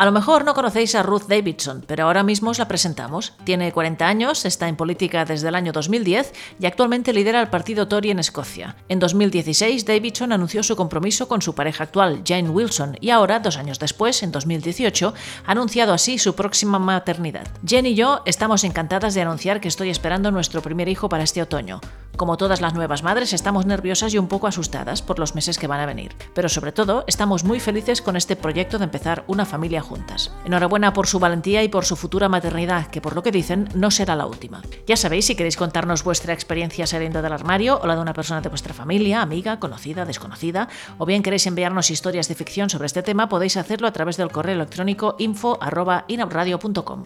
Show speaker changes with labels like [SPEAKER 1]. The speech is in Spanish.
[SPEAKER 1] A lo mejor no conocéis a Ruth Davidson, pero ahora mismo os la presentamos. Tiene 40 años, está en política desde el año 2010 y actualmente lidera el partido Tory en Escocia. En 2016, Davidson anunció su compromiso con su pareja actual, Jane Wilson, y ahora, dos años después, en 2018, ha anunciado así su próxima maternidad. Jane y yo estamos encantadas de anunciar que estoy esperando nuestro primer hijo para este otoño. Como todas las nuevas madres, estamos nerviosas y un poco asustadas por los meses que van a venir, pero sobre todo estamos muy felices con este proyecto de empezar una familia juntas. Enhorabuena por su valentía y por su futura maternidad, que por lo que dicen no será la última. Ya sabéis, si queréis contarnos vuestra experiencia saliendo del armario o la de una persona de vuestra familia, amiga, conocida, desconocida, o bien queréis enviarnos historias de ficción sobre este tema, podéis hacerlo a través del correo electrónico info.inabradio.com.